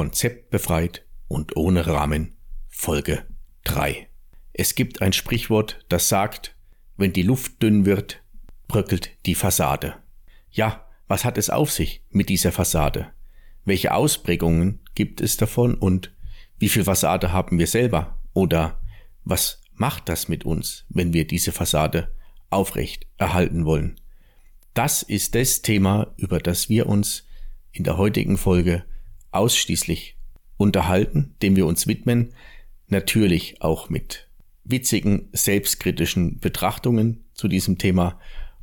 Konzeptbefreit und ohne Rahmen Folge 3. Es gibt ein Sprichwort, das sagt, wenn die Luft dünn wird, bröckelt die Fassade. Ja, was hat es auf sich mit dieser Fassade? Welche Ausprägungen gibt es davon und wie viel Fassade haben wir selber? Oder was macht das mit uns, wenn wir diese Fassade aufrecht erhalten wollen? Das ist das Thema, über das wir uns in der heutigen Folge ausschließlich unterhalten, dem wir uns widmen, natürlich auch mit witzigen, selbstkritischen Betrachtungen zu diesem Thema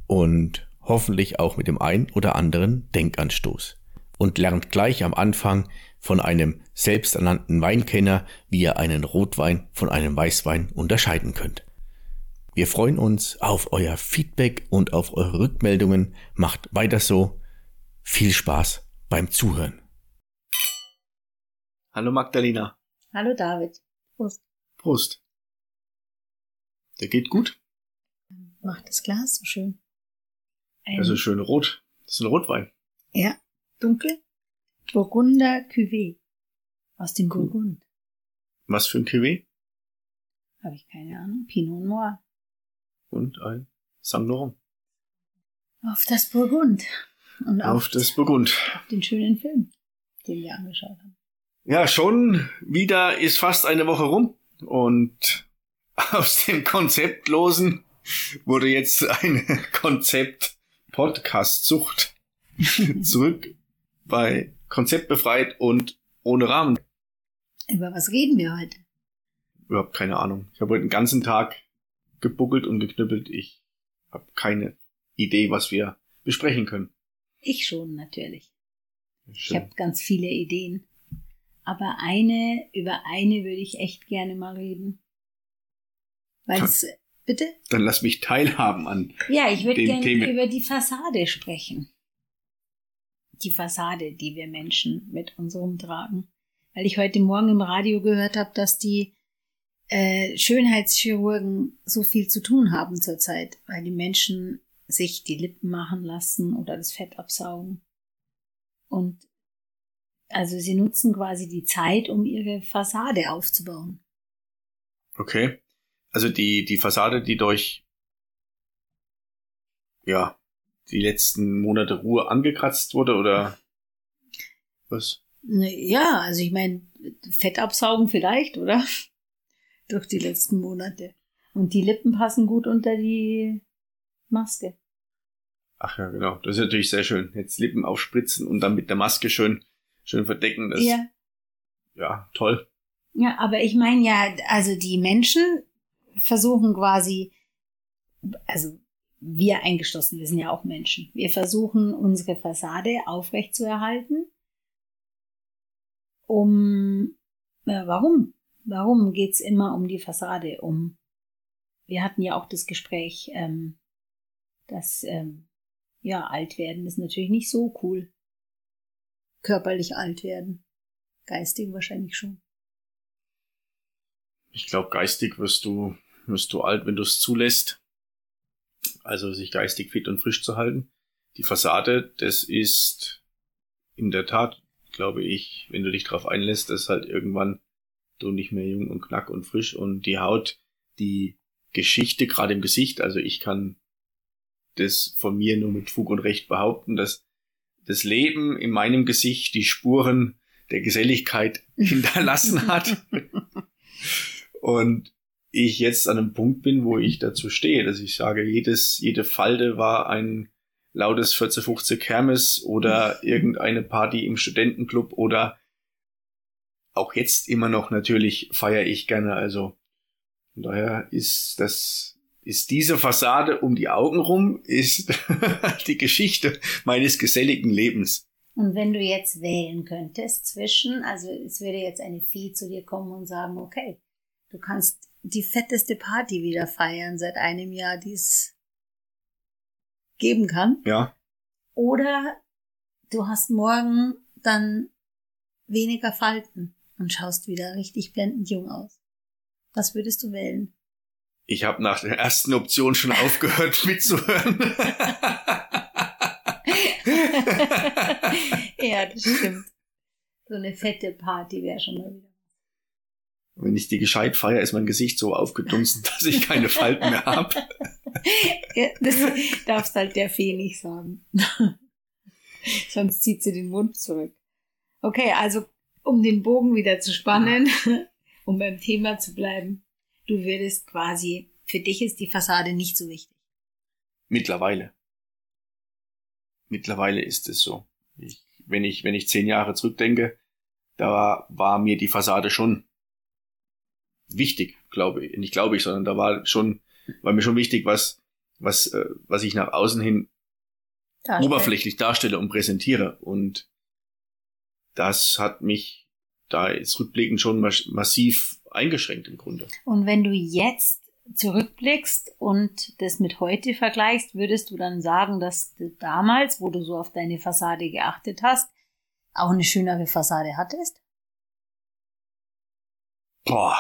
und hoffentlich auch mit dem ein oder anderen Denkanstoß. Und lernt gleich am Anfang von einem selbsternannten Weinkenner, wie ihr einen Rotwein von einem Weißwein unterscheiden könnt. Wir freuen uns auf euer Feedback und auf eure Rückmeldungen. Macht weiter so. Viel Spaß beim Zuhören. Hallo Magdalena. Hallo David. Prost. Prost. Der geht gut. Macht das Glas so schön. Ein also schön rot. Das ist ein Rotwein. Ja, dunkel. Burgunder Cuvée. Aus dem cool. Burgund. Was für ein Cuvée? Habe ich keine Ahnung. Pinot Noir. Und ein Saint Laurent. Auf das Burgund. Und auf, auf das Burgund. Auf den schönen Film, den wir angeschaut haben. Ja, schon wieder ist fast eine Woche rum und aus dem Konzeptlosen wurde jetzt eine Konzept-Podcast-Sucht zurück bei Konzeptbefreit und ohne Rahmen. Über was reden wir heute? Überhaupt keine Ahnung. Ich habe heute den ganzen Tag gebuckelt und geknüppelt. Ich habe keine Idee, was wir besprechen können. Ich schon, natürlich. Schön. Ich habe ganz viele Ideen. Aber eine, über eine würde ich echt gerne mal reden. Weil es, bitte? Dann lass mich teilhaben an. Ja, ich würde gerne über die Fassade sprechen. Die Fassade, die wir Menschen mit uns rumtragen. Weil ich heute Morgen im Radio gehört habe, dass die äh, Schönheitschirurgen so viel zu tun haben zurzeit, weil die Menschen sich die Lippen machen lassen oder das Fett absaugen. Und also sie nutzen quasi die Zeit, um ihre Fassade aufzubauen. Okay. Also die, die Fassade, die durch, ja, die letzten Monate Ruhe angekratzt wurde oder was? Ja, also ich meine, Fett absaugen vielleicht, oder? durch die letzten Monate. Und die Lippen passen gut unter die Maske. Ach ja, genau. Das ist natürlich sehr schön. Jetzt Lippen aufspritzen und dann mit der Maske schön, schön verdecken. Das, ja. Ja, toll. Ja, aber ich meine ja, also die Menschen versuchen quasi, also wir eingeschlossen, wir sind ja auch Menschen. Wir versuchen unsere Fassade aufrechtzuerhalten. Um, äh, warum? Warum geht's immer um die Fassade? Um, wir hatten ja auch das Gespräch, ähm, dass ähm, ja alt werden ist natürlich nicht so cool. Körperlich alt werden, geistig wahrscheinlich schon. Ich glaube, geistig wirst du wirst du alt, wenn du es zulässt. Also sich geistig fit und frisch zu halten. Die Fassade, das ist in der Tat, glaube ich, wenn du dich darauf einlässt, dass halt irgendwann du nicht mehr jung und knack und frisch und die Haut, die Geschichte gerade im Gesicht, also ich kann das von mir nur mit Fug und Recht behaupten, dass das Leben in meinem Gesicht die Spuren der Geselligkeit hinterlassen hat. und ich jetzt an einem Punkt bin, wo ich dazu stehe, dass ich sage, jedes, jede Falde war ein lautes 1450 Kermes oder irgendeine Party im Studentenclub oder auch jetzt immer noch natürlich feiere ich gerne. Also von daher ist das, ist diese Fassade um die Augen rum, ist die Geschichte meines geselligen Lebens. Und wenn du jetzt wählen könntest zwischen, also es würde jetzt eine Vieh zu dir kommen und sagen, okay, du kannst die fetteste Party wieder feiern seit einem Jahr, die es geben kann. Ja. Oder du hast morgen dann weniger Falten und schaust wieder richtig blendend jung aus. Was würdest du wählen? Ich habe nach der ersten Option schon aufgehört mitzuhören. ja, das stimmt. So eine fette Party wäre schon mal wieder. Wenn ich die gescheit feiere, ist mein Gesicht so aufgedunsen, dass ich keine Falten mehr habe. ja, das darfst halt der Fee nicht sagen. Sonst zieht sie den Mund zurück. Okay, also um den Bogen wieder zu spannen, um beim Thema zu bleiben, du würdest quasi, für dich ist die Fassade nicht so wichtig. Mittlerweile. Mittlerweile ist es so. Ich, wenn ich, wenn ich zehn Jahre zurückdenke, da war, mir die Fassade schon wichtig, glaube ich. Nicht glaube ich, sondern da war schon, war mir schon wichtig, was, was, äh, was ich nach außen hin Darstell. oberflächlich darstelle und präsentiere. Und das hat mich da jetzt rückblickend schon massiv eingeschränkt im Grunde. Und wenn du jetzt zurückblickst und das mit heute vergleichst, würdest du dann sagen, dass du damals, wo du so auf deine Fassade geachtet hast, auch eine schönere Fassade hattest? Boah.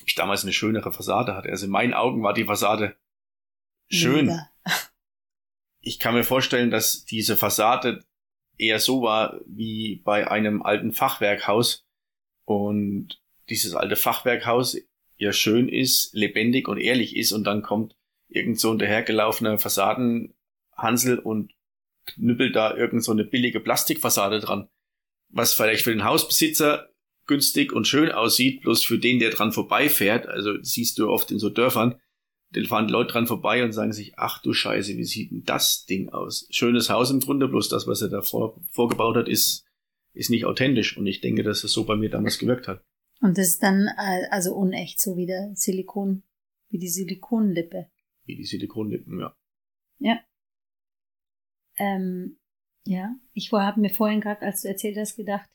Ob ich damals eine schönere Fassade hatte. Also in meinen Augen war die Fassade schön. Mega. Ich kann mir vorstellen, dass diese Fassade eher so war wie bei einem alten Fachwerkhaus und dieses alte Fachwerkhaus ja schön ist, lebendig und ehrlich ist und dann kommt irgend so ein dahergelaufener Fassadenhansel und knüppelt da irgend so eine billige Plastikfassade dran, was vielleicht für den Hausbesitzer günstig und schön aussieht, bloß für den, der dran vorbeifährt, also siehst du oft in so Dörfern, da fahren Leute dran vorbei und sagen sich, ach du Scheiße, wie sieht denn das Ding aus? Schönes Haus im Grunde, bloß das, was er da vor, vorgebaut hat, ist, ist nicht authentisch. Und ich denke, dass es so bei mir damals gewirkt hat. Und das ist dann äh, also unecht, so wie der Silikon, wie die Silikonlippe. Wie die Silikonlippen, ja. Ja. Ähm, ja, ich habe mir vorhin gerade, als du erzählt hast, gedacht,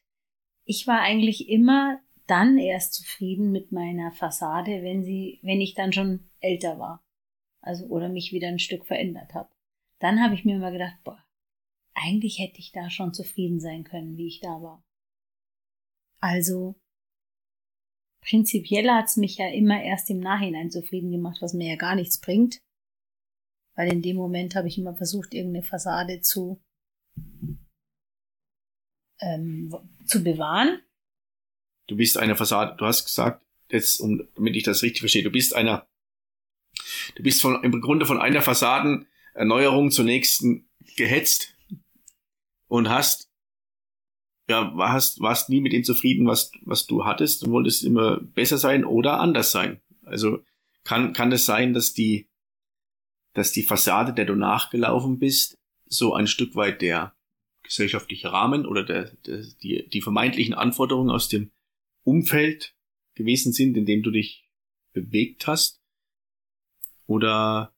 ich war eigentlich immer dann erst zufrieden mit meiner Fassade, wenn sie, wenn ich dann schon älter war. Also, oder mich wieder ein Stück verändert habe. Dann habe ich mir immer gedacht, boah, eigentlich hätte ich da schon zufrieden sein können, wie ich da war. Also, prinzipiell hat's mich ja immer erst im Nachhinein zufrieden gemacht, was mir ja gar nichts bringt. Weil in dem Moment habe ich immer versucht, irgendeine Fassade zu, ähm, zu bewahren. Du bist eine Fassade, du hast gesagt, jetzt, um, damit ich das richtig verstehe, du bist einer Du bist von, im Grunde von einer Fassadenerneuerung zur nächsten gehetzt und hast ja, warst, warst nie mit dem zufrieden, was, was du hattest und wolltest immer besser sein oder anders sein. Also kann, kann es sein, dass die, dass die Fassade, der du nachgelaufen bist, so ein Stück weit der gesellschaftliche Rahmen oder der, der, die, die vermeintlichen Anforderungen aus dem Umfeld gewesen sind, in dem du dich bewegt hast? Oder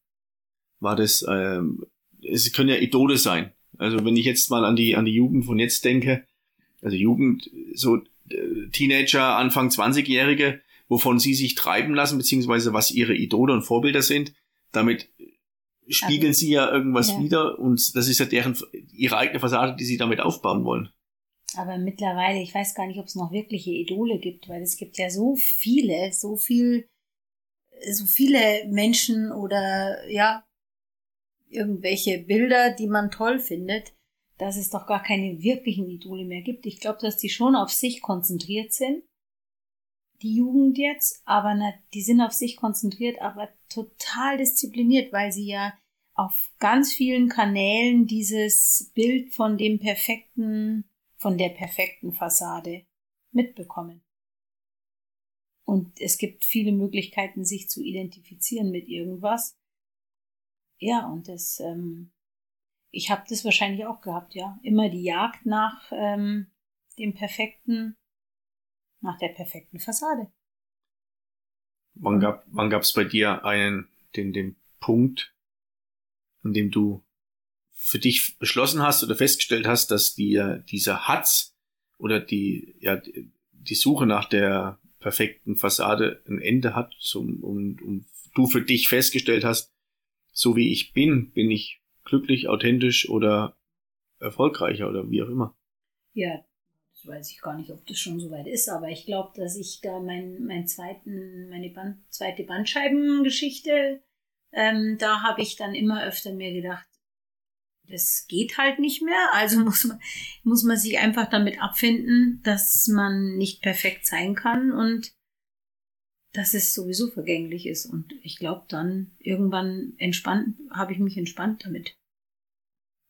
war das, ähm, es können ja Idole sein. Also wenn ich jetzt mal an die, an die Jugend von jetzt denke, also Jugend, so äh, Teenager, Anfang 20-Jährige, wovon sie sich treiben lassen, beziehungsweise was ihre Idole und Vorbilder sind, damit spiegeln also, sie ja irgendwas ja. wieder und das ist ja deren, ihre eigene Fassade, die sie damit aufbauen wollen. Aber mittlerweile, ich weiß gar nicht, ob es noch wirkliche Idole gibt, weil es gibt ja so viele, so viel so viele Menschen oder ja, irgendwelche Bilder, die man toll findet, dass es doch gar keine wirklichen Idole mehr gibt. Ich glaube, dass die schon auf sich konzentriert sind, die Jugend jetzt, aber na, die sind auf sich konzentriert, aber total diszipliniert, weil sie ja auf ganz vielen Kanälen dieses Bild von dem perfekten, von der perfekten Fassade mitbekommen. Und es gibt viele Möglichkeiten, sich zu identifizieren mit irgendwas. Ja, und das, ähm, ich habe das wahrscheinlich auch gehabt, ja. Immer die Jagd nach ähm, dem perfekten, nach der perfekten Fassade. Wann gab wann gab's bei dir einen, den, den Punkt, an dem du für dich beschlossen hast oder festgestellt hast, dass dir dieser Hatz oder die, ja, die Suche nach der perfekten Fassade ein Ende hat zum, und, und du für dich festgestellt hast, so wie ich bin, bin ich glücklich, authentisch oder erfolgreicher oder wie auch immer. Ja, das weiß ich gar nicht, ob das schon so weit ist, aber ich glaube, dass ich da mein, mein zweiten, meine Band, zweite Bandscheibengeschichte, ähm, da habe ich dann immer öfter mir gedacht, das geht halt nicht mehr. Also muss man, muss man sich einfach damit abfinden, dass man nicht perfekt sein kann und dass es sowieso vergänglich ist. Und ich glaube, dann irgendwann entspannt, habe ich mich entspannt damit.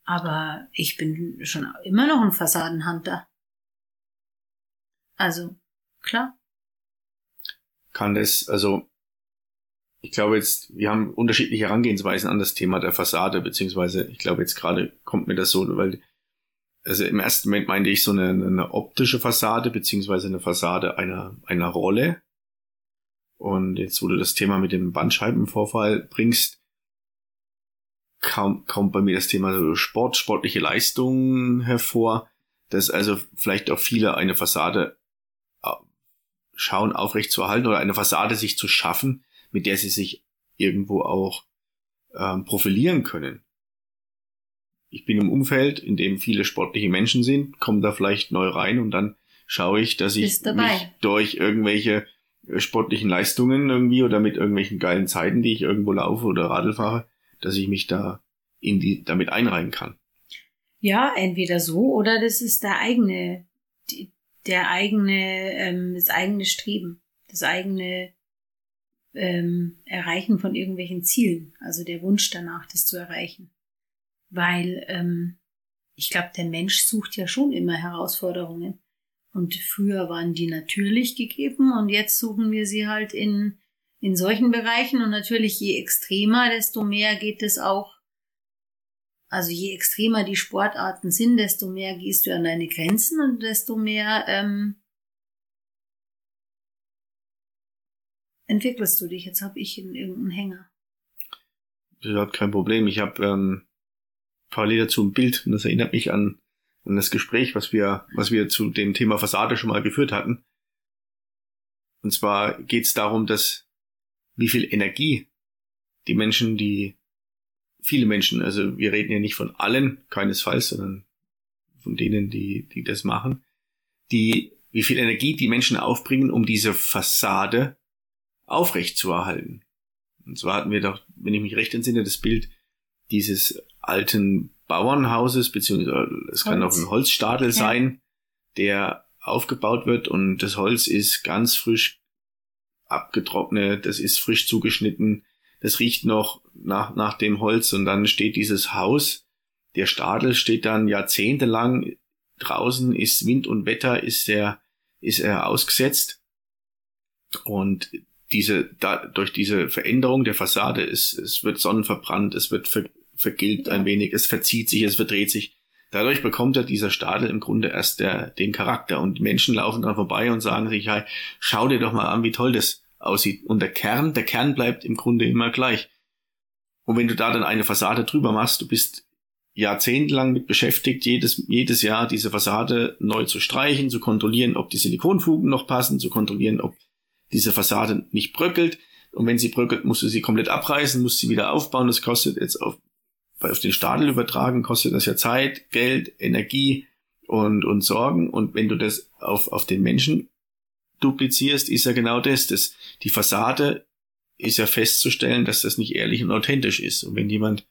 Aber ich bin schon immer noch ein Fassadenhunter. Also, klar. Kann das, also ich glaube jetzt, wir haben unterschiedliche Herangehensweisen an das Thema der Fassade, beziehungsweise ich glaube jetzt gerade kommt mir das so, weil also im ersten Moment meinte ich so eine, eine optische Fassade, beziehungsweise eine Fassade einer, einer Rolle. Und jetzt, wo du das Thema mit dem Bandscheibenvorfall bringst, kaum, kommt bei mir das Thema Sport, sportliche Leistungen hervor, dass also vielleicht auch viele eine Fassade äh, schauen, aufrecht zu erhalten oder eine Fassade sich zu schaffen, mit der sie sich irgendwo auch ähm, profilieren können. Ich bin im Umfeld, in dem viele sportliche Menschen sind, komme da vielleicht neu rein und dann schaue ich, dass ich mich durch irgendwelche sportlichen Leistungen irgendwie oder mit irgendwelchen geilen Zeiten, die ich irgendwo laufe oder Radl fahre, dass ich mich da in die, damit einreihen kann. Ja, entweder so oder das ist der eigene, der eigene, ähm, das eigene Streben, das eigene ähm, Erreichen von irgendwelchen Zielen, also der Wunsch danach, das zu erreichen. Weil ähm, ich glaube, der Mensch sucht ja schon immer Herausforderungen. Und früher waren die natürlich gegeben und jetzt suchen wir sie halt in, in solchen Bereichen. Und natürlich je extremer, desto mehr geht es auch. Also je extremer die Sportarten sind, desto mehr gehst du an deine Grenzen und desto mehr ähm, entwickelst du dich? Jetzt habe ich irgendeinen Hänger. Überhaupt kein Problem. Ich habe ähm, parallel dazu ein Bild und das erinnert mich an, an das Gespräch, was wir, was wir zu dem Thema Fassade schon mal geführt hatten. Und zwar geht es darum, dass wie viel Energie die Menschen, die viele Menschen, also wir reden ja nicht von allen, keinesfalls, sondern von denen, die, die das machen, die, wie viel Energie die Menschen aufbringen, um diese Fassade aufrecht zu erhalten. Und zwar hatten wir doch, wenn ich mich recht entsinne, das Bild dieses alten Bauernhauses, beziehungsweise es kann auch ein Holzstadel ja. sein, der aufgebaut wird und das Holz ist ganz frisch abgetrocknet, das ist frisch zugeschnitten, das riecht noch nach, nach dem Holz und dann steht dieses Haus, der Stadel steht dann jahrzehntelang draußen, ist Wind und Wetter, ist er, ist er ausgesetzt und diese, da, durch diese Veränderung der Fassade ist, es wird sonnenverbrannt, es wird ver, vergilbt ein wenig, es verzieht sich, es verdreht sich. Dadurch bekommt er dieser Stadel im Grunde erst der, den Charakter und Menschen laufen dann vorbei und sagen sich, hey, schau dir doch mal an, wie toll das aussieht. Und der Kern, der Kern bleibt im Grunde immer gleich. Und wenn du da dann eine Fassade drüber machst, du bist jahrzehntelang mit beschäftigt, jedes, jedes Jahr diese Fassade neu zu streichen, zu kontrollieren, ob die Silikonfugen noch passen, zu kontrollieren, ob diese Fassade nicht bröckelt. Und wenn sie bröckelt, musst du sie komplett abreißen, musst sie wieder aufbauen. Das kostet jetzt auf, auf den Stadel übertragen, kostet das ja Zeit, Geld, Energie und, und Sorgen. Und wenn du das auf, auf den Menschen duplizierst, ist ja genau das, dass die Fassade ist ja festzustellen, dass das nicht ehrlich und authentisch ist. Und wenn jemand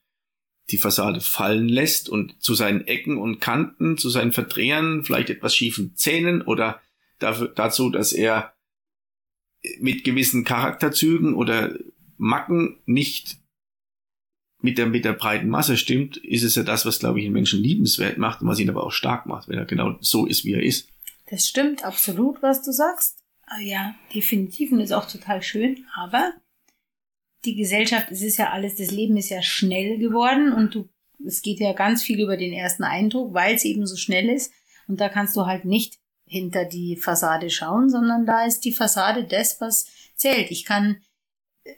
die Fassade fallen lässt und zu seinen Ecken und Kanten, zu seinen Verdrehern, vielleicht etwas schiefen Zähnen oder dafür, dazu, dass er mit gewissen Charakterzügen oder Macken nicht mit der, mit der breiten Masse stimmt, ist es ja das, was, glaube ich, einen Menschen liebenswert macht und was ihn aber auch stark macht, wenn er genau so ist, wie er ist. Das stimmt absolut, was du sagst. Ah ja, definitiv und ist auch total schön, aber die Gesellschaft, es ist ja alles, das Leben ist ja schnell geworden und du, es geht ja ganz viel über den ersten Eindruck, weil es eben so schnell ist und da kannst du halt nicht hinter die Fassade schauen, sondern da ist die Fassade das, was zählt. Ich kann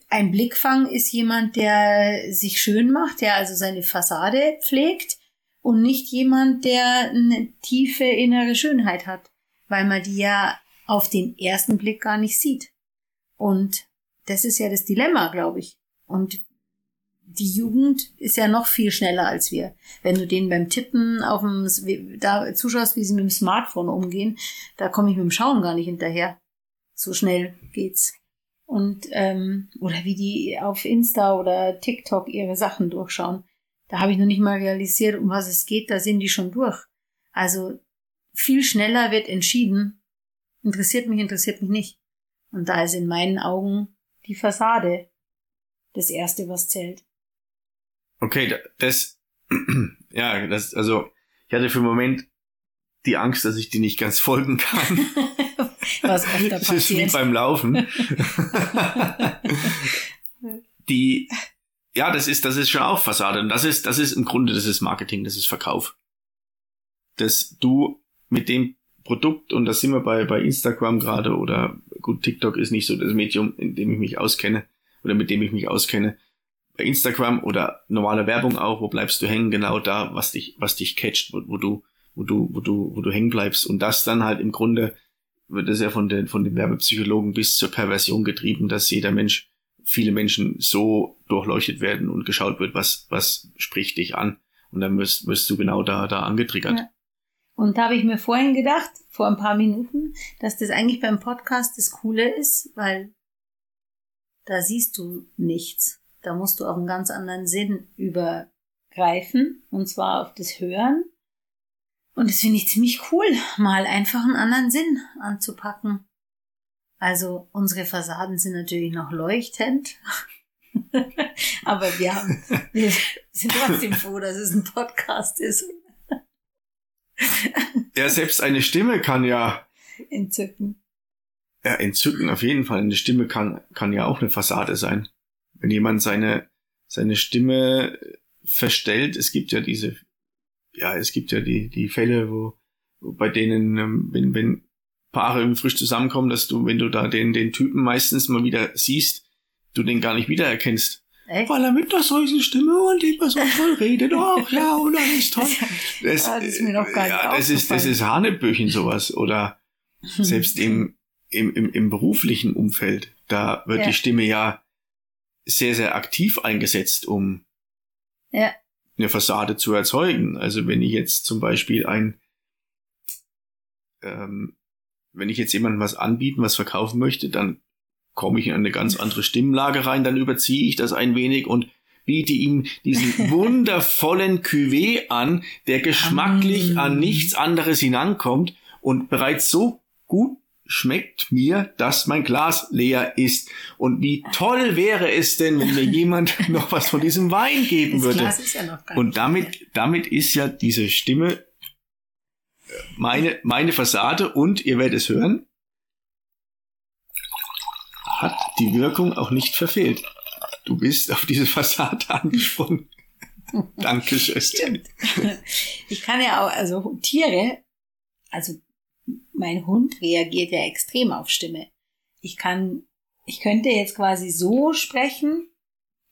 ein Blickfang ist jemand, der sich schön macht, der also seine Fassade pflegt und nicht jemand, der eine tiefe innere Schönheit hat, weil man die ja auf den ersten Blick gar nicht sieht. Und das ist ja das Dilemma, glaube ich. Und die Jugend ist ja noch viel schneller als wir. Wenn du denen beim Tippen auf dem, da zuschaust, wie sie mit dem Smartphone umgehen, da komme ich mit dem Schauen gar nicht hinterher. So schnell geht's. Und, ähm, oder wie die auf Insta oder TikTok ihre Sachen durchschauen. Da habe ich noch nicht mal realisiert, um was es geht, da sind die schon durch. Also viel schneller wird entschieden, interessiert mich, interessiert mich nicht. Und da ist in meinen Augen die Fassade das Erste, was zählt. Okay, das, ja, das, also, ich hatte für einen Moment die Angst, dass ich die nicht ganz folgen kann. was öfter passiert. Das ist wie beim Laufen. die, ja, das ist, das ist schon auch Fassade. Und das ist, das ist im Grunde, das ist Marketing, das ist Verkauf. Dass du mit dem Produkt, und da sind wir bei, bei Instagram gerade, oder gut, TikTok ist nicht so das Medium, in dem ich mich auskenne, oder mit dem ich mich auskenne. Bei Instagram oder normale Werbung auch, wo bleibst du hängen? Genau da, was dich, was dich catcht, wo, wo du, wo du, wo du, wo du hängen bleibst. Und das dann halt im Grunde wird es ja von den, von den Werbepsychologen bis zur Perversion getrieben, dass jeder Mensch viele Menschen so durchleuchtet werden und geschaut wird, was, was spricht dich an. Und dann wirst, wirst du genau da, da angetriggert. Ja. Und da habe ich mir vorhin gedacht, vor ein paar Minuten, dass das eigentlich beim Podcast das Coole ist, weil da siehst du nichts. Da musst du auf einen ganz anderen Sinn übergreifen, und zwar auf das Hören. Und das finde ich ziemlich cool, mal einfach einen anderen Sinn anzupacken. Also unsere Fassaden sind natürlich noch leuchtend. Aber wir haben, wir sind trotzdem froh, dass es ein Podcast ist. ja, selbst eine Stimme kann ja entzücken. Ja, entzücken auf jeden Fall. Eine Stimme kann, kann ja auch eine Fassade sein. Wenn jemand seine, seine Stimme verstellt, es gibt ja diese, ja, es gibt ja die, die Fälle, wo, wo bei denen, ähm, wenn, wenn Paare irgendwie frisch zusammenkommen, dass du, wenn du da den, den Typen meistens mal wieder siehst, du den gar nicht wiedererkennst. Echt? Weil er mit der solchen Stimme und immer so voll redet, ach ja, und alles toll. Das, das ist mir noch gar nicht ja, das ist, das ist Hanebüchen sowas. Oder selbst im, im, im, im beruflichen Umfeld, da wird ja. die Stimme ja sehr, sehr aktiv eingesetzt, um ja. Eine Fassade zu erzeugen. Also wenn ich jetzt zum Beispiel ein ähm, wenn ich jetzt jemandem was anbieten, was verkaufen möchte, dann komme ich in eine ganz andere Stimmlage rein, dann überziehe ich das ein wenig und biete ihm diesen wundervollen Cuvée an, der geschmacklich an nichts anderes hinankommt und bereits so gut schmeckt mir, dass mein Glas leer ist. Und wie toll wäre es denn, wenn mir jemand noch was von diesem Wein geben das würde. Glas ist ja noch gar und damit, damit ist ja diese Stimme meine, meine Fassade und ihr werdet es hören, hat die Wirkung auch nicht verfehlt. Du bist auf diese Fassade angesprungen. Dankeschön. Stimmt. Ich kann ja auch, also Tiere, also mein Hund reagiert ja extrem auf Stimme. Ich kann, ich könnte jetzt quasi so sprechen,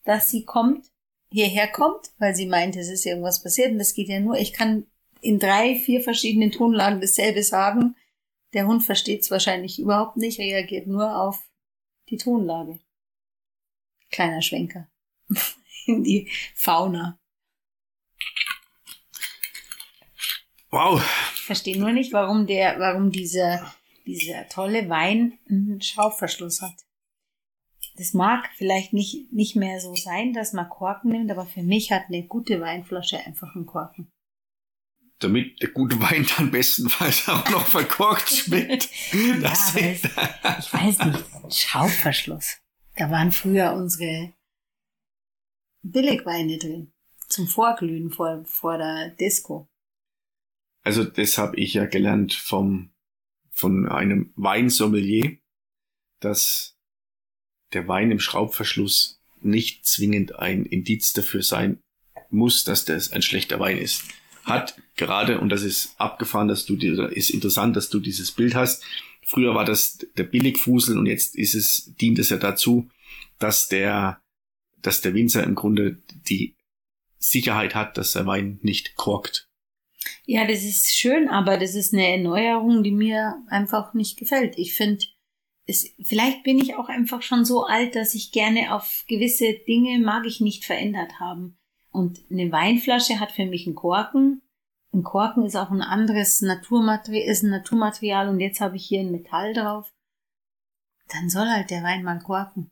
dass sie kommt, hierher kommt, weil sie meint, es ist irgendwas passiert und das geht ja nur, ich kann in drei, vier verschiedenen Tonlagen dasselbe sagen. Der Hund versteht es wahrscheinlich überhaupt nicht, reagiert nur auf die Tonlage. Kleiner Schwenker in die Fauna. Wow. Ich verstehe nur nicht, warum der, warum dieser, dieser tolle Wein einen Schraubverschluss hat. Das mag vielleicht nicht, nicht mehr so sein, dass man Korken nimmt, aber für mich hat eine gute Weinflasche einfach einen Korken damit der gute Wein dann bestenfalls auch noch verkorkt schmeckt. ja, es, ich weiß nicht, Schraubverschluss. Da waren früher unsere Billigweine drin. Zum Vorglühen vor, vor der Disco. Also das habe ich ja gelernt vom, von einem Weinsommelier, dass der Wein im Schraubverschluss nicht zwingend ein Indiz dafür sein muss, dass das ein schlechter Wein ist hat gerade, und das ist abgefahren, dass du dir, ist interessant, dass du dieses Bild hast. Früher war das der Billigfusel und jetzt ist es, dient es ja dazu, dass der, dass der Winzer im Grunde die Sicherheit hat, dass der Wein nicht korkt. Ja, das ist schön, aber das ist eine Erneuerung, die mir einfach nicht gefällt. Ich finde, es, vielleicht bin ich auch einfach schon so alt, dass ich gerne auf gewisse Dinge mag ich nicht verändert haben. Und eine Weinflasche hat für mich einen Korken. Ein Korken ist auch ein anderes Naturmaterial, ist ein Naturmaterial und jetzt habe ich hier ein Metall drauf. Dann soll halt der Wein mal korken.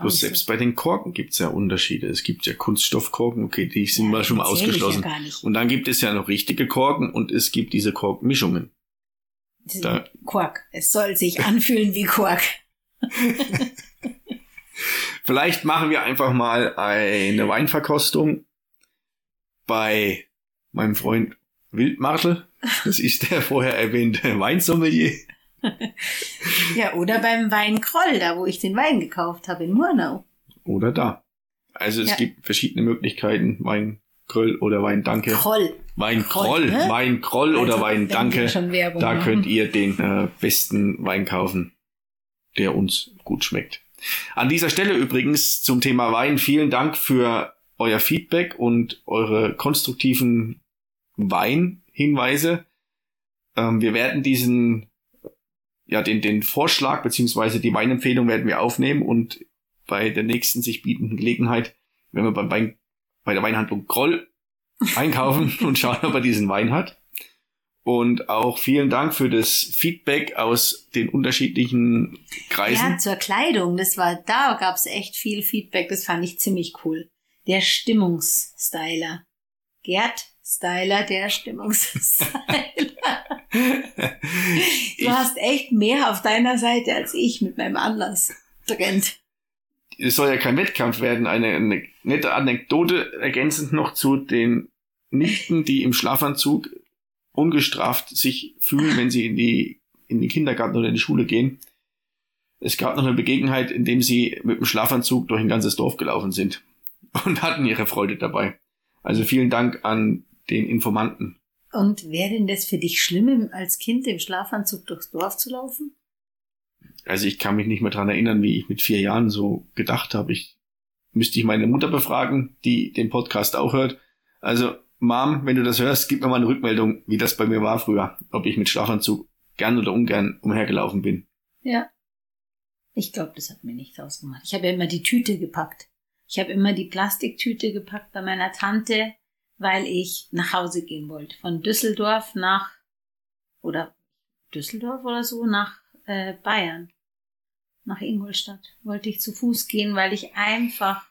Bloß selbst bei den Korken gibt's ja Unterschiede. Es gibt ja Kunststoffkorken, okay, die sind Ja, mal schon mal ja ausgeschlossen. nicht. und dann gibt es ja noch richtige Korken und es gibt diese Korkmischungen. Da- Quark. Es soll sich anfühlen wie Quark. Vielleicht machen wir einfach mal eine Weinverkostung bei meinem Freund Wildmartel. Das ist der vorher erwähnte Weinsommelier. Ja, oder beim Weinkroll, da wo ich den Wein gekauft habe in Murnau. Oder da. Also es Ja. gibt verschiedene Möglichkeiten. Weinkröll oder Weindanke. Kroll. Weinkroll, Kroll, ne? Weinkroll oder Also, wir schon Werbung Da machen. könnt ihr den äh, besten Wein kaufen, der uns gut schmeckt. An dieser Stelle übrigens zum Thema Wein vielen Dank für euer Feedback und eure konstruktiven Weinhinweise. Ähm, wir werden diesen, ja, den, den Vorschlag beziehungsweise die Weinempfehlung werden wir aufnehmen und bei der nächsten sich bietenden Gelegenheit, wenn wir beim Wein, bei der Weinhandlung Groll einkaufen und schauen, ob er diesen Wein hat. Und auch vielen Dank für das Feedback aus den unterschiedlichen Kreisen. Ja, zur Kleidung, das war, da gab's echt viel Feedback, das fand ich ziemlich cool. Der Stimmungsstyler. Gerd Styler, der Stimmungsstyler. Du hast echt mehr auf deiner Seite als ich mit meinem Anlass. Trend. es soll ja kein Wettkampf werden. Eine, eine nette Anekdote ergänzend noch zu den Nichten, die im Schlafanzug ungestraft sich fühlen, wenn sie in die, in den Kindergarten oder in die Schule gehen. Es gab noch eine Begegnung, in dem sie mit dem Schlafanzug durch ein ganzes Dorf gelaufen sind und hatten ihre Freude dabei. Also vielen Dank an den Informanten. Und wäre denn das für dich schlimm, im- als Kind im Schlafanzug durchs Dorf zu laufen? Also ich kann mich nicht mehr dran erinnern, wie ich mit vier Jahren so gedacht habe. Ich müsste ich meine Mutter befragen, die den Podcast auch hört. Also Mom, wenn du das hörst, gib mir mal eine Rückmeldung, wie das bei mir war früher, ob ich mit Schlafanzug gern oder ungern umhergelaufen bin. Ja. Ich glaube, das hat mir nichts ausgemacht. Ich habe ja immer die Tüte gepackt. Ich habe immer die Plastiktüte gepackt bei meiner Tante, weil ich nach Hause gehen wollte. Von Düsseldorf nach, oder Düsseldorf oder so, nach äh, Bayern. Nach Ingolstadt wollte ich zu Fuß gehen, weil ich einfach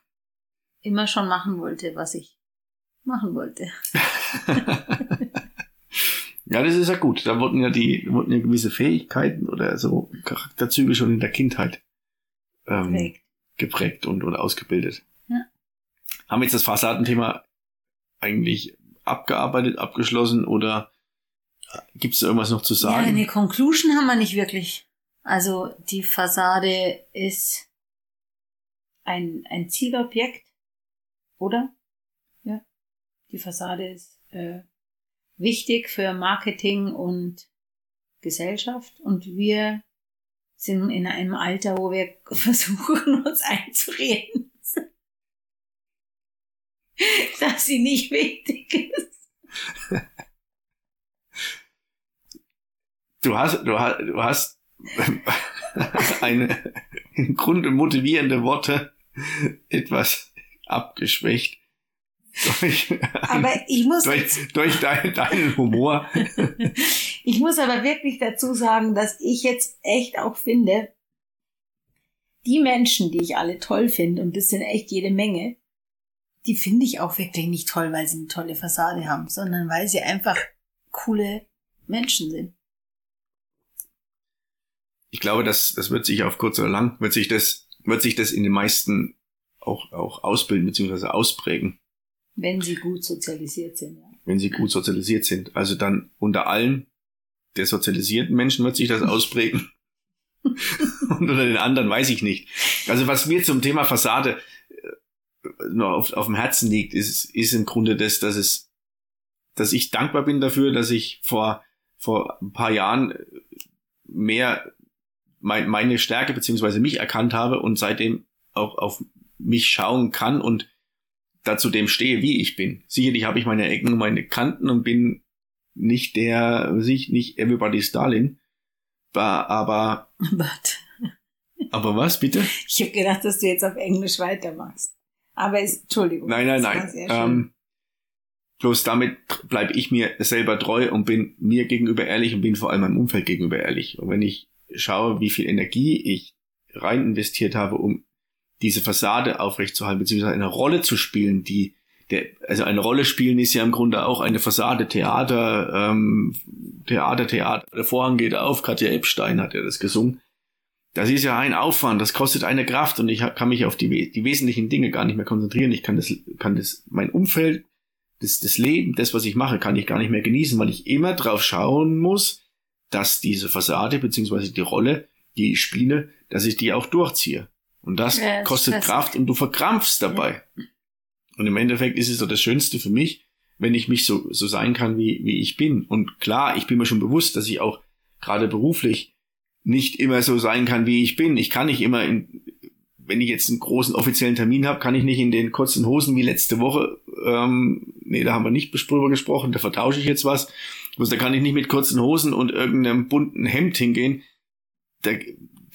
immer schon machen wollte, was ich machen wollte. ja, das ist ja gut. Da wurden ja die, wurden ja gewisse Fähigkeiten oder so Charakterzüge schon in der Kindheit ähm, Perfekt. geprägt und oder ausgebildet. Ja. Haben wir jetzt das Fassadenthema eigentlich abgearbeitet, abgeschlossen oder gibt es irgendwas noch zu Ja, sagen? eine Conclusion haben wir nicht wirklich. Also die Fassade ist ein, ein Zielobjekt, oder? Ja. Die Fassade ist äh, wichtig für Marketing und Gesellschaft und wir sind in einem Alter, wo wir versuchen, uns einzureden, dass sie nicht wichtig ist. Du hast, du hast, du hast eine im Grunde motivierende Worte etwas abgeschwächt durch, Aber ich muss durch, durch dein, deinen Humor. Ich muss aber wirklich dazu sagen, dass ich jetzt echt auch finde, die Menschen, die ich alle toll finde, und das sind echt jede Menge, die finde ich auch wirklich nicht toll, weil sie eine tolle Fassade haben, sondern weil sie einfach coole Menschen sind. Ich glaube, das, das wird sich auf kurz oder lang, wird sich das, wird sich das in den meisten auch, auch ausbilden bzw. ausprägen, Wenn sie gut sozialisiert sind, ja. wenn sie gut sozialisiert sind. Also dann unter allen der sozialisierten Menschen wird sich das ausprägen. Und unter den anderen weiß ich nicht. Also was mir zum Thema Fassade nur auf, auf dem Herzen liegt, ist, ist im Grunde das, dass es, dass ich dankbar bin dafür, dass ich vor, vor ein paar Jahren mehr mein, meine Stärke beziehungsweise mich erkannt habe und seitdem auch auf mich schauen kann und dazu dem stehe, wie ich bin. Sicherlich habe ich meine Ecken und meine Kanten und bin nicht der, sich nicht everybody's darling. Ba- Aber, But. aber was, bitte? Ich habe gedacht, dass du jetzt auf Englisch weitermachst. Aber es, Entschuldigung. Nein, nein, nein. Ähm, bloß damit bleibe ich mir selber treu und bin mir gegenüber ehrlich und bin vor allem meinem Umfeld gegenüber ehrlich. Und wenn ich schaue, wie viel Energie ich rein investiert habe, um diese Fassade aufrechtzuerhalten, beziehungsweise eine Rolle zu spielen, die der, also eine Rolle spielen ist ja im Grunde auch eine Fassade, Theater, ähm, Theater, Theater, der Vorhang geht auf, Katja Epstein hat ja das gesungen. Das ist ja ein Aufwand, das kostet eine Kraft und ich kann mich auf die, die wesentlichen Dinge gar nicht mehr konzentrieren. Ich kann das, kann das, mein Umfeld, das, das Leben, das, was ich mache, kann ich gar nicht mehr genießen, weil ich immer drauf schauen muss, dass diese Fassade, beziehungsweise die Rolle, die ich spiele, dass ich die auch durchziehe. Und das ja, kostet das Kraft und du verkrampfst dabei. Ja. Und im Endeffekt ist es so das Schönste für mich, wenn ich mich so, so sein kann, wie, wie ich bin. Und klar, ich bin mir schon bewusst, dass ich auch gerade beruflich nicht immer so sein kann, wie ich bin. Ich kann nicht immer in, wenn ich jetzt einen großen offiziellen Termin habe, kann ich nicht in den kurzen Hosen wie letzte Woche, ähm, nee, da haben wir nicht drüber gesprochen, da vertausche ich jetzt was. Also da kann ich nicht mit kurzen Hosen und irgendeinem bunten Hemd hingehen. Da,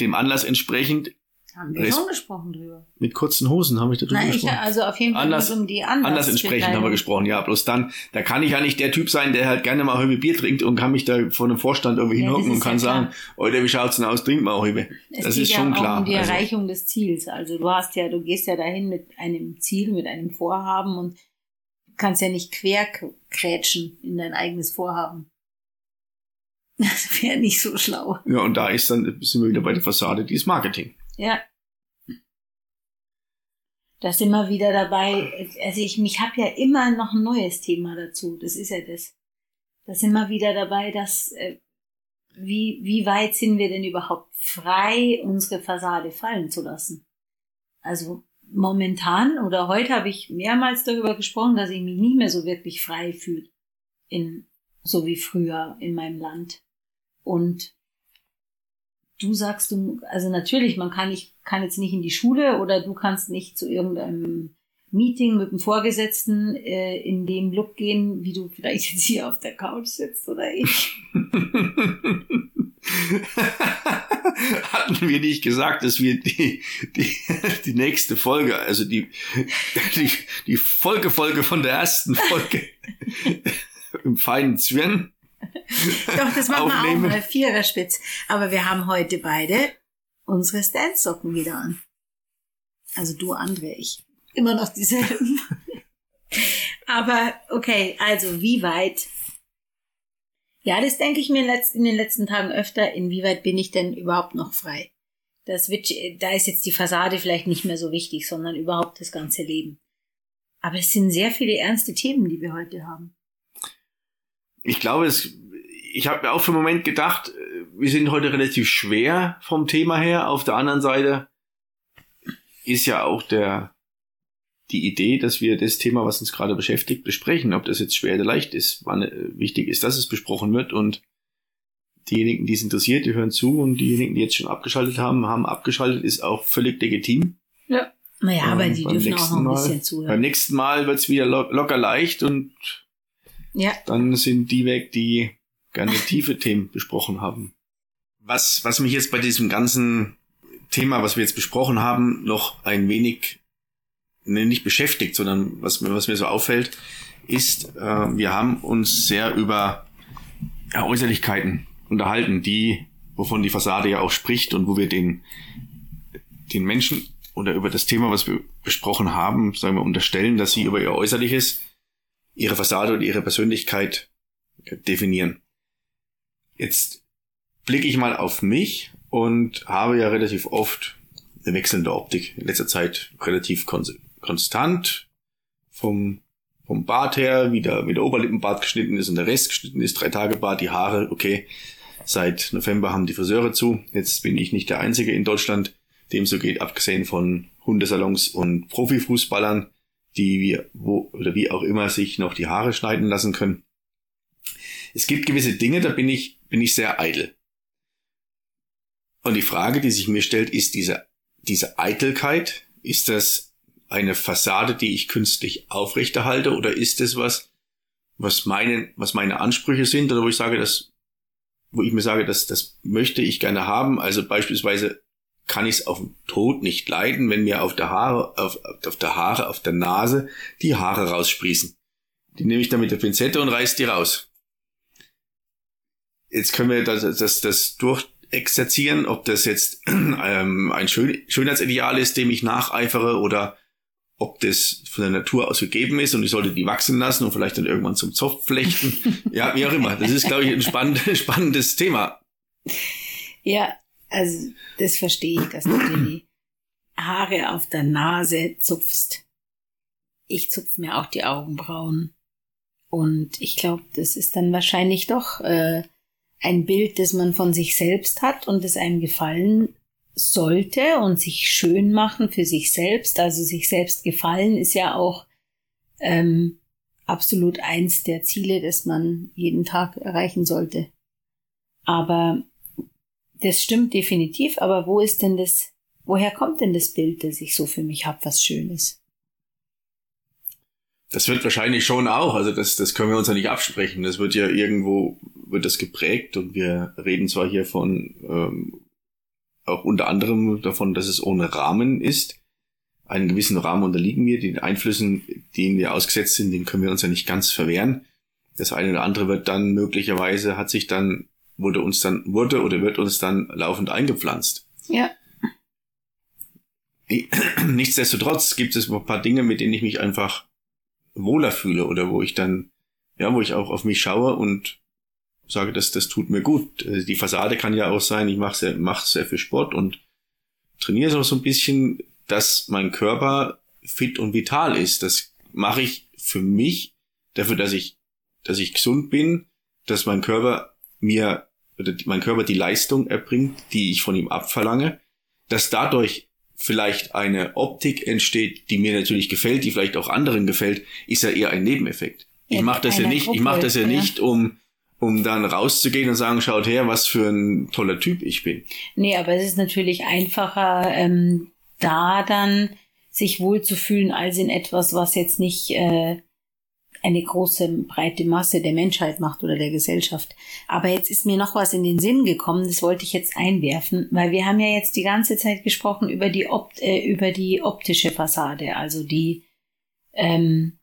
dem Anlass entsprechend haben wir schon gesprochen drüber. Mit kurzen Hosen haben wir darüber Nein, gesprochen. Ich, also auf jeden Fall anders, um die anders. Anders entsprechend haben wir gesprochen, ja. Bloß dann, da kann ich ja nicht der Typ sein, der halt gerne mal Hübe Bier trinkt und kann mich da vor einem Vorstand irgendwie ja, hinhocken und kann ja sagen, Alter, wie schaut's denn aus, trink mal Hübe. Das ist schon ja klar. um die also Erreichung des Ziels. Also du hast ja, du gehst ja dahin mit einem Ziel, mit einem Vorhaben und kannst ja nicht querkrätschen in dein eigenes Vorhaben. Das wäre nicht so schlau. Ja, und da ist dann, sind wir wieder bei der Fassade, die ist Marketing. Ja. Da sind wir wieder dabei. Also ich, mich habe ja immer noch ein neues Thema dazu. Das ist ja das. Da sind wir wieder dabei, dass äh, wie, wie weit sind wir denn überhaupt frei, unsere Fassade fallen zu lassen? Also momentan oder heute habe ich mehrmals darüber gesprochen, dass ich mich nicht mehr so wirklich frei fühle in so wie früher in meinem Land. Und du sagst du, also natürlich, man kann nicht, kann jetzt nicht in die Schule oder du kannst nicht zu irgendeinem Meeting mit dem Vorgesetzten äh, in dem Look gehen, wie du vielleicht jetzt hier auf der Couch sitzt oder ich. Hatten wir nicht gesagt, dass wir die, die, die nächste Folge, also die, die, die Folgefolge von der ersten Folge im feinen Zwirn Doch, das machen aufnehmen. wir auch mal, Viererspitz. Aber wir haben heute beide unsere Stance-Socken wieder an. Also du, Andre, ich. Immer noch dieselben. Aber okay, also wie weit? Ja, das denke ich mir in den letzten Tagen öfter. Inwieweit bin ich denn überhaupt noch frei? Das wird, da ist jetzt die Fassade vielleicht nicht mehr so wichtig, sondern überhaupt das ganze Leben. Aber es sind sehr viele ernste Themen, die wir heute haben ich glaube, es, ich habe mir auch für einen Moment gedacht, wir sind heute relativ schwer vom Thema her. Auf der anderen Seite ist ja auch der, die Idee, dass wir das Thema, was uns gerade beschäftigt, besprechen. Ob das jetzt schwer oder leicht ist, wann äh, wichtig ist, dass es besprochen wird und diejenigen, die es interessiert, die hören zu und diejenigen, die jetzt schon abgeschaltet haben, haben abgeschaltet, ist auch völlig legitim. Ja. Naja, aber ähm, die dürfen auch noch ein bisschen Mal, zuhören. Beim nächsten Mal wird's wieder lo locker leicht und ja. Dann sind die weg, die gerne tiefe Themen besprochen haben. Was, was mich jetzt bei diesem ganzen Thema, was wir jetzt besprochen haben, noch ein wenig ne, nicht beschäftigt, sondern was, was mir so auffällt, ist, äh, wir haben uns sehr über ja, Äußerlichkeiten unterhalten, die, wovon die Fassade ja auch spricht und wo wir den, den Menschen oder über das Thema, was wir besprochen haben, sagen wir, unterstellen, dass sie über ihr Äußerliches ihre Fassade und ihre Persönlichkeit definieren. Jetzt blicke ich mal auf mich und habe ja relativ oft eine wechselnde Optik. In letzter Zeit relativ konstant. Vom, vom Bart her, wie der, wie der Oberlippenbart geschnitten ist und der Rest geschnitten ist. Drei Tage Bart, die Haare, okay. Seit November haben die Friseure zu. Jetzt bin ich nicht der Einzige in Deutschland, dem so geht, abgesehen von Hundesalons und Profifußballern die wir, wo, oder wie auch immer sich noch die Haare schneiden lassen können. Es gibt gewisse Dinge, da bin ich, bin ich sehr eitel. Und die Frage, die sich mir stellt, ist diese, diese Eitelkeit, ist das eine Fassade, die ich künstlich aufrechterhalte, oder ist es was, was meine, was meine Ansprüche sind, oder wo ich sage, dass, wo ich mir sage, dass, das möchte ich gerne haben, also beispielsweise kann ich es auf dem Tod nicht leiden, wenn mir auf der Haare, auf, auf der Haare, auf der Nase die Haare raussprießen. Die nehme ich dann mit der Pinzette und reiß die raus. Jetzt können wir das, das, das durch exerzieren, ob das jetzt ähm, ein Schön Schönheitsideal ist, dem ich nacheifere oder ob das von der Natur aus gegeben ist und ich sollte die wachsen lassen und vielleicht dann irgendwann zum Zopf flechten. ja, wie auch immer. Das ist, glaube ich, ein spannend, spannendes Thema. Ja, also das verstehe ich, dass du die Haare auf der Nase zupfst. Ich zupf mir auch die Augenbrauen. Und ich glaube, das ist dann wahrscheinlich doch äh, ein Bild, das man von sich selbst hat und das einem gefallen sollte und sich schön machen für sich selbst. Also sich selbst gefallen ist ja auch ähm, absolut eins der Ziele, das man jeden Tag erreichen sollte. Aber das stimmt definitiv, aber wo ist denn das, woher kommt denn das Bild, das ich so für mich habe, was schön ist? Das wird wahrscheinlich schon auch, also das, das können wir uns ja nicht absprechen. Das wird ja irgendwo, wird das geprägt und wir reden zwar hier von, ähm, auch unter anderem davon, dass es ohne Rahmen ist. Einen gewissen Rahmen unterliegen wir, den Einflüssen, denen wir ausgesetzt sind, den können wir uns ja nicht ganz verwehren. Das eine oder andere wird dann möglicherweise, hat sich dann, wurde uns dann, wurde oder wird uns dann laufend eingepflanzt. Ja. Nichtsdestotrotz gibt es ein paar Dinge, mit denen ich mich einfach wohler fühle oder wo ich dann, ja, wo ich auch auf mich schaue und sage, das, das tut mir gut. Also die Fassade kann ja auch sein, ich mache sehr, mach sehr viel Sport und trainiere so, so ein bisschen, dass mein Körper fit und vital ist. Das mache ich für mich, dafür, dass ich, dass ich gesund bin, dass mein Körper mir, oder mein Körper die Leistung erbringt, die ich von ihm abverlange, dass dadurch vielleicht eine Optik entsteht, die mir natürlich gefällt, die vielleicht auch anderen gefällt, ist ja eher ein Nebeneffekt. Ich ja, mache das ja nicht, ich mache das ja, ja nicht, um um dann rauszugehen und sagen, schaut her, was für ein toller Typ ich bin. Nee, aber es ist natürlich einfacher, ähm, da dann sich wohlzufühlen, als in etwas, was jetzt nicht äh, eine große, breite Masse der Menschheit macht oder der Gesellschaft. Aber jetzt ist mir noch was in den Sinn gekommen, das wollte ich jetzt einwerfen, weil wir haben ja jetzt die ganze Zeit gesprochen über die, Opt äh, über die optische Fassade, also die, ähm,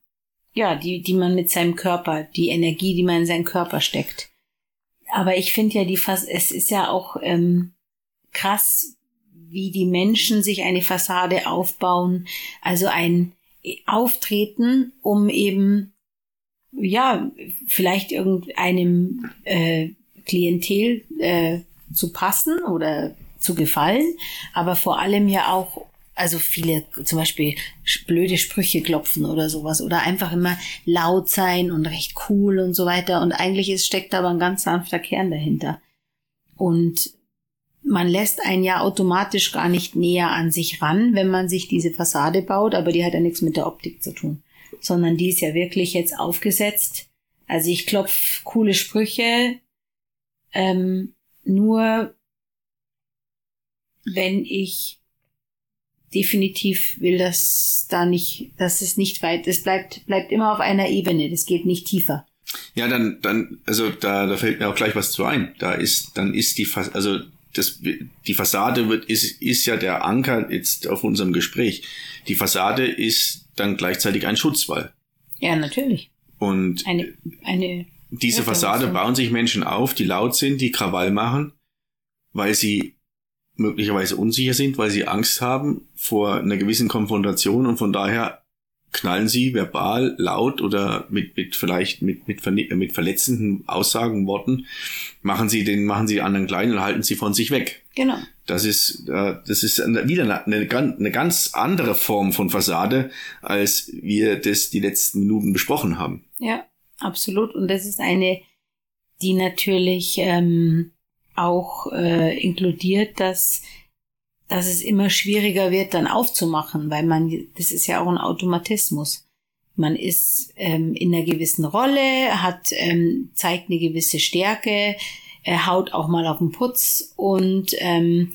ja, die, die man mit seinem Körper, die Energie, die man in seinen Körper steckt. Aber ich finde ja die Fass es ist ja auch ähm, krass, wie die Menschen sich eine Fassade aufbauen, also ein Auftreten, um eben ja, vielleicht irgendeinem äh, Klientel äh, zu passen oder zu gefallen, aber vor allem ja auch, also viele zum Beispiel blöde Sprüche klopfen oder sowas oder einfach immer laut sein und recht cool und so weiter und eigentlich ist, steckt aber ein ganz sanfter Kern dahinter. Und man lässt einen ja automatisch gar nicht näher an sich ran, wenn man sich diese Fassade baut, aber die hat ja nichts mit der Optik zu tun sondern die ist ja wirklich jetzt aufgesetzt. Also ich klopf coole Sprüche, ähm, nur wenn ich definitiv will, dass da nicht, dass es nicht weit, es bleibt, bleibt immer auf einer Ebene, das geht nicht tiefer. Ja, dann, dann, also da, da fällt mir auch gleich was zu ein. Da ist, dann ist die, also das, die Fassade wird, ist, ist ja der Anker jetzt auf unserem Gespräch. Die Fassade ist dann gleichzeitig ein Schutzwall. Ja, natürlich. Und eine, eine diese Fassade bauen sich Menschen auf, die laut sind, die Krawall machen, weil sie möglicherweise unsicher sind, weil sie Angst haben vor einer gewissen Konfrontation und von daher knallen sie verbal, laut oder mit, mit vielleicht mit, mit, mit verletzenden Aussagen, Worten, machen sie den, machen sie anderen klein und halten sie von sich weg. Genau. Das ist, äh, das ist wieder eine, eine, eine ganz andere Form von Fassade, als wir das die letzten Minuten besprochen haben. Ja, absolut. Und das ist eine, die natürlich ähm, auch äh, inkludiert, dass dass es immer schwieriger wird, dann aufzumachen, weil man, das ist ja auch ein Automatismus. Man ist ähm, in einer gewissen Rolle, hat, ähm, zeigt eine gewisse Stärke, er haut auch mal auf den Putz und ähm,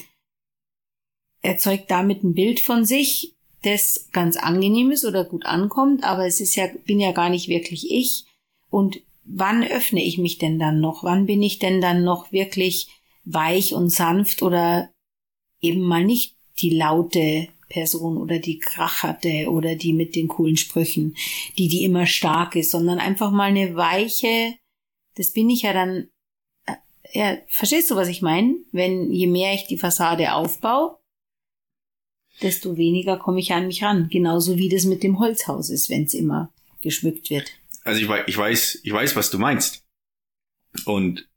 erzeugt damit ein Bild von sich, das ganz angenehm ist oder gut ankommt, aber es ist ja, bin ja gar nicht wirklich ich. Und wann öffne ich mich denn dann noch? Wann bin ich denn dann noch wirklich weich und sanft oder eben mal nicht die laute Person oder die kracherte oder die mit den coolen Sprüchen, die die immer stark ist, sondern einfach mal eine weiche, das bin ich ja dann, ja, verstehst du, was ich meine? Wenn je mehr ich die Fassade aufbaue, desto weniger komme ich an mich ran. Genauso wie das mit dem Holzhaus ist, wenn es immer geschmückt wird. Also ich, ich weiß, ich weiß, was du meinst. Und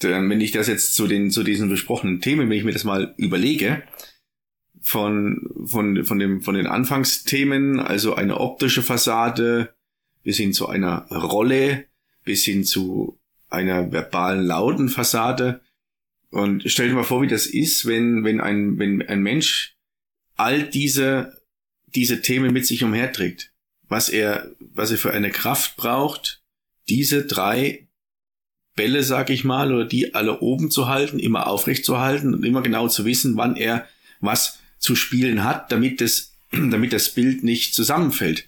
wenn ich das jetzt zu den, zu diesen besprochenen Themen, wenn ich mir das mal überlege, von, von, von dem, von den Anfangsthemen, also eine optische Fassade, bis hin zu einer Rolle, bis hin zu einer verbalen lauten Fassade. Und stell dir mal vor, wie das ist, wenn, wenn ein, wenn ein Mensch all diese, diese Themen mit sich umherträgt. Was er, was er für eine Kraft braucht, diese drei Bälle, sag ich mal, oder die alle oben zu halten, immer aufrecht zu halten und immer genau zu wissen, wann er was zu spielen hat, damit das, damit das Bild nicht zusammenfällt.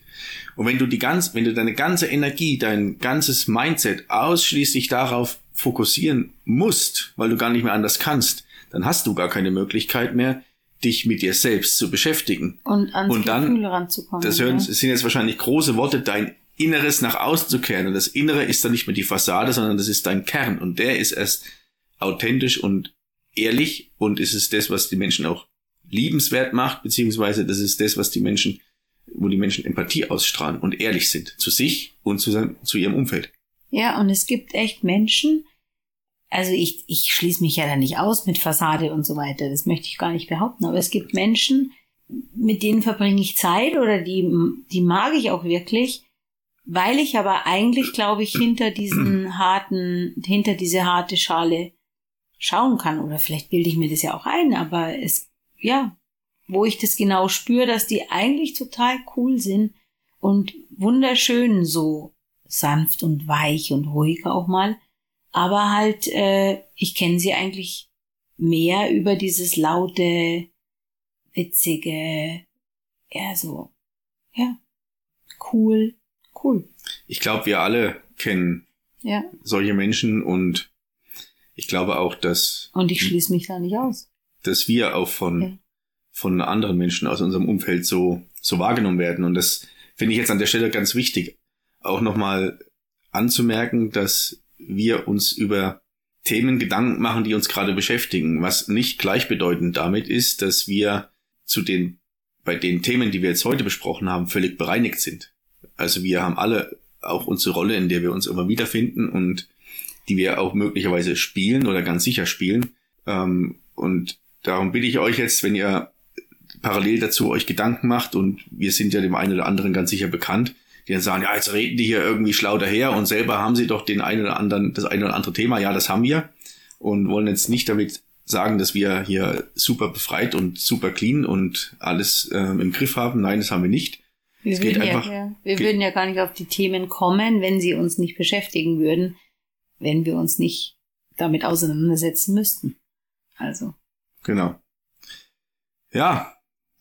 Und wenn du die ganz, wenn du deine ganze Energie, dein ganzes Mindset ausschließlich darauf fokussieren musst, weil du gar nicht mehr anders kannst, dann hast du gar keine Möglichkeit mehr, dich mit dir selbst zu beschäftigen. Und ans und dann, Gefühl ranzukommen. Das hören, ja. sind jetzt wahrscheinlich große Worte, dein Inneres nach außen zu kehren. Und das Innere ist dann nicht mehr die Fassade, sondern das ist dein Kern. Und der ist erst authentisch und ehrlich und ist es das, was die Menschen auch liebenswert macht, beziehungsweise das ist das, was die Menschen, wo die Menschen Empathie ausstrahlen und ehrlich sind zu sich und zu, seinem, zu ihrem Umfeld. Ja, und es gibt echt Menschen, also ich, ich schließe mich ja da nicht aus mit Fassade und so weiter, das möchte ich gar nicht behaupten, aber es gibt Menschen, mit denen verbringe ich Zeit oder die, die mag ich auch wirklich, weil ich aber eigentlich, glaube ich, hinter diesen harten, hinter diese harte Schale schauen kann. Oder vielleicht bilde ich mir das ja auch ein, aber es, ja, wo ich das genau spüre, dass die eigentlich total cool sind und wunderschön so sanft und weich und ruhig auch mal. Aber halt, äh, ich kenne sie eigentlich mehr über dieses laute, witzige, ja, so, ja, cool, Cool. Ich glaube, wir alle kennen ja. solche Menschen und ich glaube auch, dass. Und ich schließe mich da nicht aus. Dass wir auch von, ja. von anderen Menschen aus unserem Umfeld so, so wahrgenommen werden. Und das finde ich jetzt an der Stelle ganz wichtig, auch nochmal anzumerken, dass wir uns über Themen Gedanken machen, die uns gerade beschäftigen, was nicht gleichbedeutend damit ist, dass wir zu den, bei den Themen, die wir jetzt heute besprochen haben, völlig bereinigt sind. Also wir haben alle auch unsere Rolle, in der wir uns immer wiederfinden und die wir auch möglicherweise spielen oder ganz sicher spielen. Ähm, und darum bitte ich euch jetzt, wenn ihr parallel dazu euch Gedanken macht und wir sind ja dem einen oder anderen ganz sicher bekannt, die dann sagen, ja, jetzt reden die hier irgendwie schlau daher und selber haben sie doch den einen oder anderen, das eine oder andere Thema. Ja, das haben wir und wollen jetzt nicht damit sagen, dass wir hier super befreit und super clean und alles äh, im Griff haben. Nein, das haben wir nicht. Wir, würden ja, ja, wir würden ja gar nicht auf die Themen kommen, wenn sie uns nicht beschäftigen würden, wenn wir uns nicht damit auseinandersetzen müssten. Also. Genau. Ja,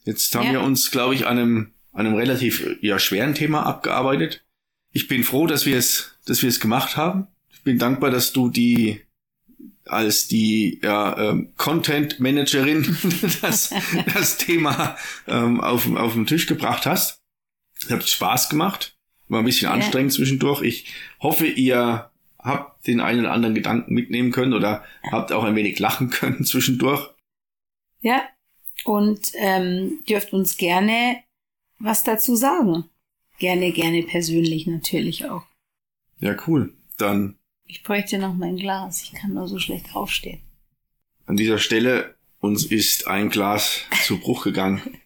jetzt haben ja. wir uns, glaube ich, an einem, an einem relativ ja, schweren Thema abgearbeitet. Ich bin froh, dass wir es, dass wir es gemacht haben. Ich bin dankbar, dass du die als die ja, ähm, Content Managerin das, das Thema ähm, auf, auf den Tisch gebracht hast. Es hat Spaß gemacht. War ein bisschen ja. anstrengend zwischendurch. Ich hoffe, ihr habt den einen oder anderen Gedanken mitnehmen können oder habt auch ein wenig lachen können zwischendurch. Ja, und ähm, dürft uns gerne was dazu sagen. Gerne, gerne persönlich natürlich auch. Ja, cool. Dann. Ich bräuchte noch mein Glas. Ich kann nur so schlecht aufstehen. An dieser Stelle, uns ist ein Glas zu Bruch gegangen.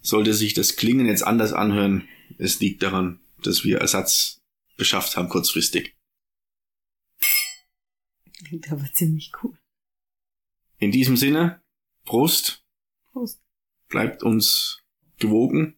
Sollte sich das Klingen jetzt anders anhören, es liegt daran, dass wir Ersatz beschafft haben kurzfristig. Klingt aber ziemlich cool. In diesem Sinne, Prost. Prost. Bleibt uns gewogen.